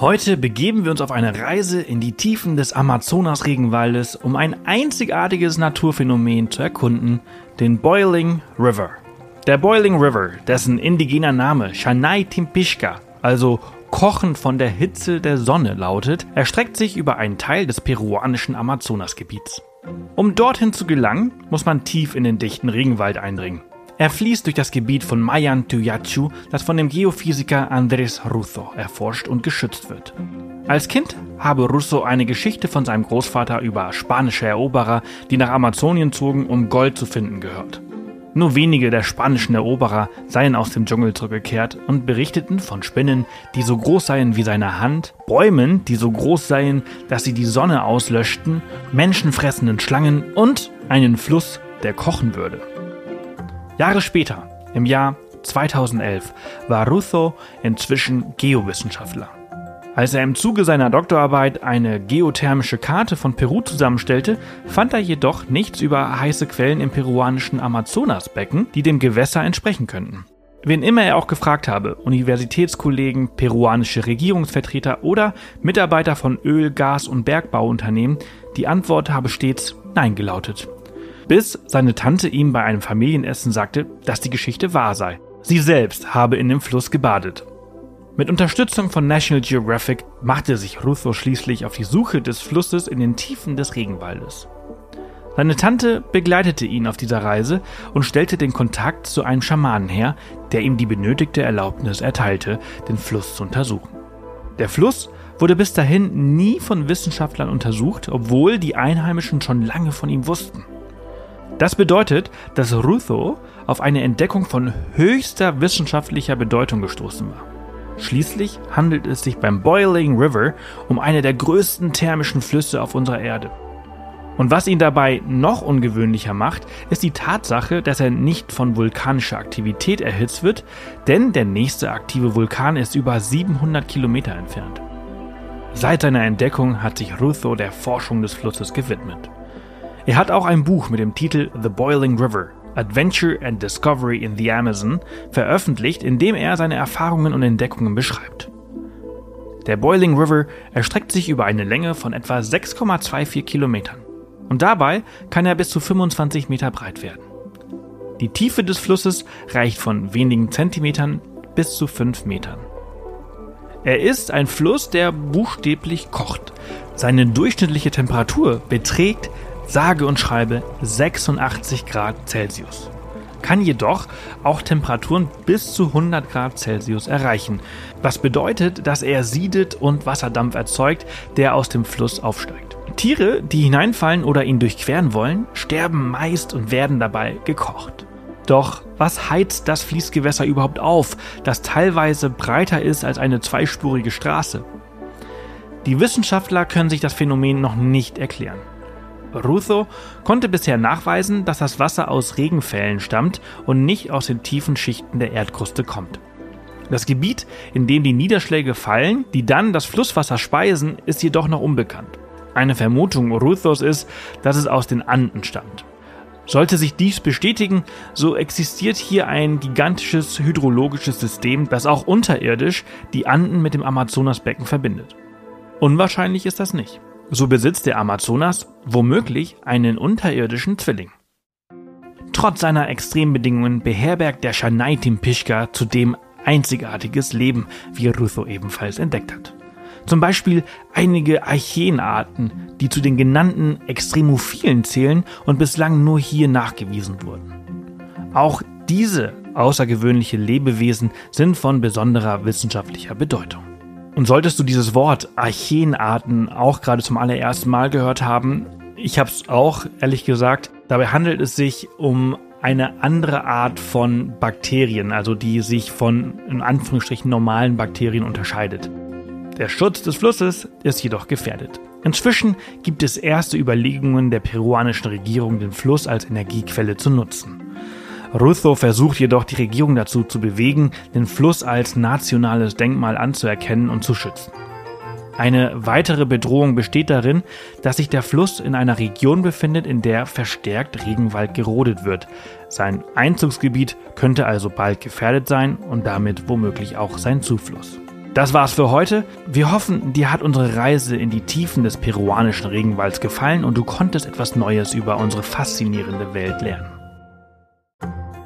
Heute begeben wir uns auf eine Reise in die Tiefen des Amazonas-Regenwaldes, um ein einzigartiges Naturphänomen zu erkunden, den Boiling River. Der Boiling River, dessen indigener Name Shanai Timpishka, also Kochen von der Hitze der Sonne lautet, erstreckt sich über einen Teil des peruanischen Amazonasgebiets. Um dorthin zu gelangen, muss man tief in den dichten Regenwald eindringen. Er fließt durch das Gebiet von Mayan Tuyachu, das von dem Geophysiker Andrés Russo erforscht und geschützt wird. Als Kind habe Russo eine Geschichte von seinem Großvater über spanische Eroberer, die nach Amazonien zogen, um Gold zu finden, gehört. Nur wenige der spanischen Eroberer seien aus dem Dschungel zurückgekehrt und berichteten von Spinnen, die so groß seien wie seine Hand, Bäumen, die so groß seien, dass sie die Sonne auslöschten, menschenfressenden Schlangen und einen Fluss, der kochen würde. Jahre später, im Jahr 2011, war Russo inzwischen Geowissenschaftler. Als er im Zuge seiner Doktorarbeit eine geothermische Karte von Peru zusammenstellte, fand er jedoch nichts über heiße Quellen im peruanischen Amazonasbecken, die dem Gewässer entsprechen könnten. Wen immer er auch gefragt habe, Universitätskollegen, peruanische Regierungsvertreter oder Mitarbeiter von Öl-, Gas- und Bergbauunternehmen, die Antwort habe stets Nein gelautet bis seine Tante ihm bei einem Familienessen sagte, dass die Geschichte wahr sei. Sie selbst habe in dem Fluss gebadet. Mit Unterstützung von National Geographic machte sich Russo schließlich auf die Suche des Flusses in den Tiefen des Regenwaldes. Seine Tante begleitete ihn auf dieser Reise und stellte den Kontakt zu einem Schamanen her, der ihm die benötigte Erlaubnis erteilte, den Fluss zu untersuchen. Der Fluss wurde bis dahin nie von Wissenschaftlern untersucht, obwohl die Einheimischen schon lange von ihm wussten. Das bedeutet, dass Rutho auf eine Entdeckung von höchster wissenschaftlicher Bedeutung gestoßen war. Schließlich handelt es sich beim Boiling River um eine der größten thermischen Flüsse auf unserer Erde. Und was ihn dabei noch ungewöhnlicher macht, ist die Tatsache, dass er nicht von vulkanischer Aktivität erhitzt wird, denn der nächste aktive Vulkan ist über 700 Kilometer entfernt. Seit seiner Entdeckung hat sich Rutho der Forschung des Flusses gewidmet. Er hat auch ein Buch mit dem Titel The Boiling River Adventure and Discovery in the Amazon veröffentlicht, in dem er seine Erfahrungen und Entdeckungen beschreibt. Der Boiling River erstreckt sich über eine Länge von etwa 6,24 Kilometern und dabei kann er bis zu 25 Meter breit werden. Die Tiefe des Flusses reicht von wenigen Zentimetern bis zu 5 Metern. Er ist ein Fluss, der buchstäblich kocht. Seine durchschnittliche Temperatur beträgt sage und schreibe 86 Grad Celsius. Kann jedoch auch Temperaturen bis zu 100 Grad Celsius erreichen, was bedeutet, dass er siedet und Wasserdampf erzeugt, der aus dem Fluss aufsteigt. Tiere, die hineinfallen oder ihn durchqueren wollen, sterben meist und werden dabei gekocht. Doch was heizt das Fließgewässer überhaupt auf, das teilweise breiter ist als eine zweispurige Straße? Die Wissenschaftler können sich das Phänomen noch nicht erklären. Rutho konnte bisher nachweisen, dass das Wasser aus Regenfällen stammt und nicht aus den tiefen Schichten der Erdkruste kommt. Das Gebiet, in dem die Niederschläge fallen, die dann das Flusswasser speisen, ist jedoch noch unbekannt. Eine Vermutung Ruthos ist, dass es aus den Anden stammt. Sollte sich dies bestätigen, so existiert hier ein gigantisches hydrologisches System, das auch unterirdisch die Anden mit dem Amazonasbecken verbindet. Unwahrscheinlich ist das nicht. So besitzt der Amazonas womöglich einen unterirdischen Zwilling. Trotz seiner Extrembedingungen beherbergt der Shanaitim-Pischka zudem einzigartiges Leben, wie Rutho ebenfalls entdeckt hat. Zum Beispiel einige Archeenarten, die zu den genannten Extremophilen zählen und bislang nur hier nachgewiesen wurden. Auch diese außergewöhnliche Lebewesen sind von besonderer wissenschaftlicher Bedeutung. Und solltest du dieses Wort Archeenarten auch gerade zum allerersten Mal gehört haben, ich habe es auch, ehrlich gesagt, dabei handelt es sich um eine andere Art von Bakterien, also die sich von in Anführungsstrichen normalen Bakterien unterscheidet. Der Schutz des Flusses ist jedoch gefährdet. Inzwischen gibt es erste Überlegungen der peruanischen Regierung, den Fluss als Energiequelle zu nutzen. Rutho versucht jedoch die Regierung dazu zu bewegen, den Fluss als nationales Denkmal anzuerkennen und zu schützen. Eine weitere Bedrohung besteht darin, dass sich der Fluss in einer Region befindet, in der verstärkt Regenwald gerodet wird. Sein Einzugsgebiet könnte also bald gefährdet sein und damit womöglich auch sein Zufluss. Das war's für heute. Wir hoffen, dir hat unsere Reise in die Tiefen des peruanischen Regenwalds gefallen und du konntest etwas Neues über unsere faszinierende Welt lernen.